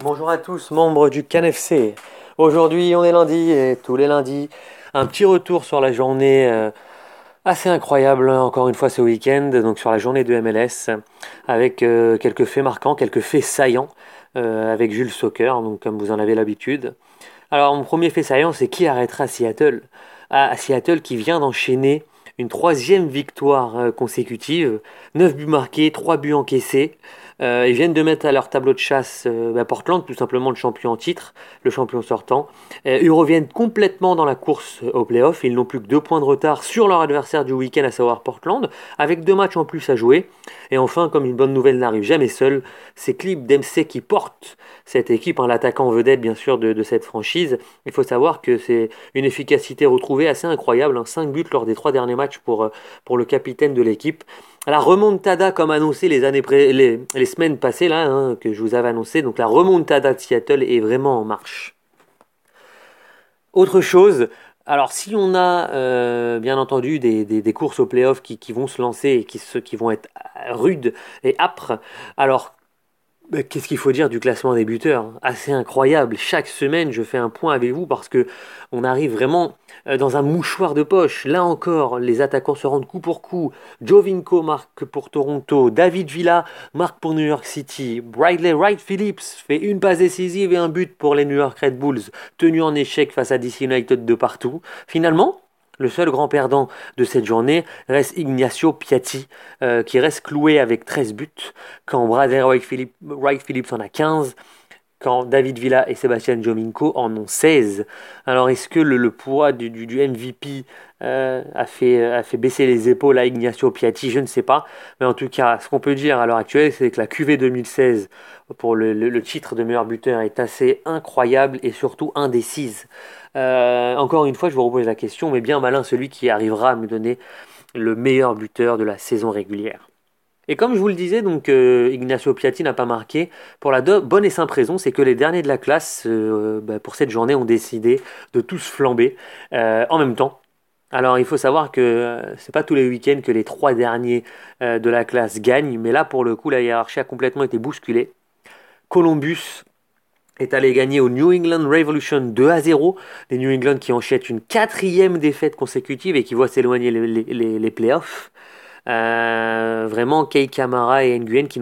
Bonjour à tous, membres du CanFC. Aujourd'hui, on est lundi et tous les lundis, un petit retour sur la journée euh, assez incroyable, encore une fois ce week-end, donc sur la journée de MLS, avec euh, quelques faits marquants, quelques faits saillants, euh, avec Jules Soccer, donc comme vous en avez l'habitude. Alors, mon premier fait saillant, c'est qui arrêtera Seattle? Ah, Seattle qui vient d'enchaîner une troisième victoire consécutive, 9 buts marqués, 3 buts encaissés. Euh, ils viennent de mettre à leur tableau de chasse euh, bah, Portland, tout simplement le champion en titre, le champion sortant. Euh, ils reviennent complètement dans la course au playoff. Ils n'ont plus que deux points de retard sur leur adversaire du week-end, à savoir Portland, avec deux matchs en plus à jouer. Et enfin, comme une bonne nouvelle n'arrive jamais seule, c'est Clip Dempsey qui porte cette équipe, hein, l'attaquant vedette bien sûr de, cette franchise. Il faut savoir que c'est une efficacité retrouvée assez incroyable, hein, 5 buts lors des trois derniers matchs pour, pour le capitaine de l'équipe. La remontada, comme annoncé les, années les, les semaines passées, là, hein, que je vous avais annoncé, donc la remontada de Seattle est vraiment en marche. Autre chose, alors si on a euh, bien entendu des, courses au playoff qui, qui vont se lancer et qui, qui vont être rudes et âpres, alors Qu'est-ce qu'il faut dire du classement des buteurs? Assez incroyable. Chaque semaine, je fais un point avec vous parce que on arrive vraiment euh, dans un mouchoir de poche. Là encore, les attaquants se rendent coup pour coup. Jovinko marque pour Toronto. David Villa marque pour New York City. Bradley Wright Phillips fait une passe décisive et un but pour les New York Red Bulls, tenu en échec face à DC United de partout. Finalement, le seul grand perdant de cette journée reste Ignacio Piatti, euh, qui reste cloué avec 13 buts, quand Bradley Wright, Phillips en a 15, quand David Villa et Sébastien Jominko en ont 16. Alors est-ce que le, poids du, MVP euh, a, fait, a fait baisser les épaules à Ignacio Piatti? Je ne sais pas. Mais en tout cas, ce qu'on peut dire à l'heure actuelle, c'est que la QV 2016 pour le, le, titre de meilleur buteur est assez incroyable et surtout indécise. Euh, encore une fois, je vous repose la question, mais bien malin celui qui arrivera à me donner le meilleur buteur de la saison régulière. Et comme je vous le disais, donc euh, Ignacio Piatti n'a pas marqué pour la bonne et simple raison, c'est que les derniers de la classe euh, bah, pour cette journée ont décidé de tous flamber en même temps. Alors il faut savoir que c'est pas tous les week-ends que les trois derniers de la classe gagnent, mais là pour le coup la hiérarchie a complètement été bousculée. Columbus est allé gagner au New England Revolution 2 à 0. Les New England qui enchaînent une quatrième défaite consécutive et qui voient s'éloigner les, playoffs. Euh, vraiment, Kei Kamara et Nguyen qui,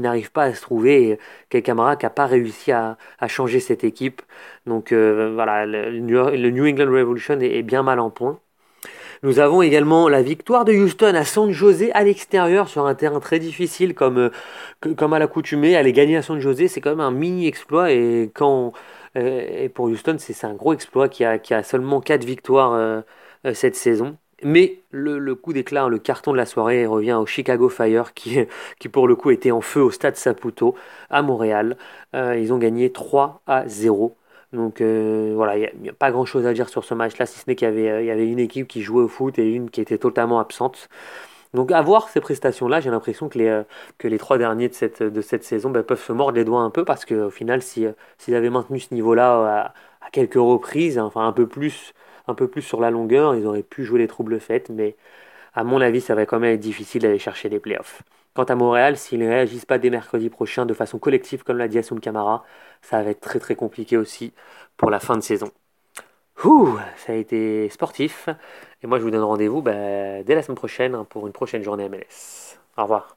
n'arrivent pas à se trouver. Kei Kamara qui n'a pas réussi à, changer cette équipe. Donc euh, voilà, le, New England Revolution est bien mal en point. Nous avons également la victoire de Houston à San Jose à l'extérieur sur un terrain très difficile comme, euh, comme à l'accoutumée. Aller gagner à San Jose, c'est quand même un mini exploit et et pour Houston, c'est un gros exploit qui a, qui a seulement 4 victoires cette saison. Mais le, coup d'éclat, le carton de la soirée revient au Chicago Fire qui, qui pour le coup était en feu au stade Saputo à Montréal. ils ont gagné 3 à 0 donc euh, voilà, il n'y a, pas grand chose à dire sur ce match-là, si ce n'est qu'il y, y avait, une équipe qui jouait au foot et une qui était totalement absente. Donc à voir ces prestations-là, j'ai l'impression que les, euh, que les trois derniers de cette, de cette saison ben, peuvent se mordre les doigts un peu parce qu'au final, si, euh, s'ils avaient maintenu ce niveau-là à, quelques reprises, enfin un peu, plus, un peu plus sur la longueur, ils auraient pu jouer les troubles faites, mais à mon avis, ça va quand même être difficile d'aller chercher les playoffs. Quant à Montréal, s'ils ne réagissent pas dès mercredi prochain de façon collective comme l'a dit Asum Camara, ça va être très très compliqué aussi pour la fin de saison. Ouh, ça a été sportif. Et moi je vous donne rendez-vous bah, dès la semaine prochaine pour une prochaine journée MLS. Au revoir.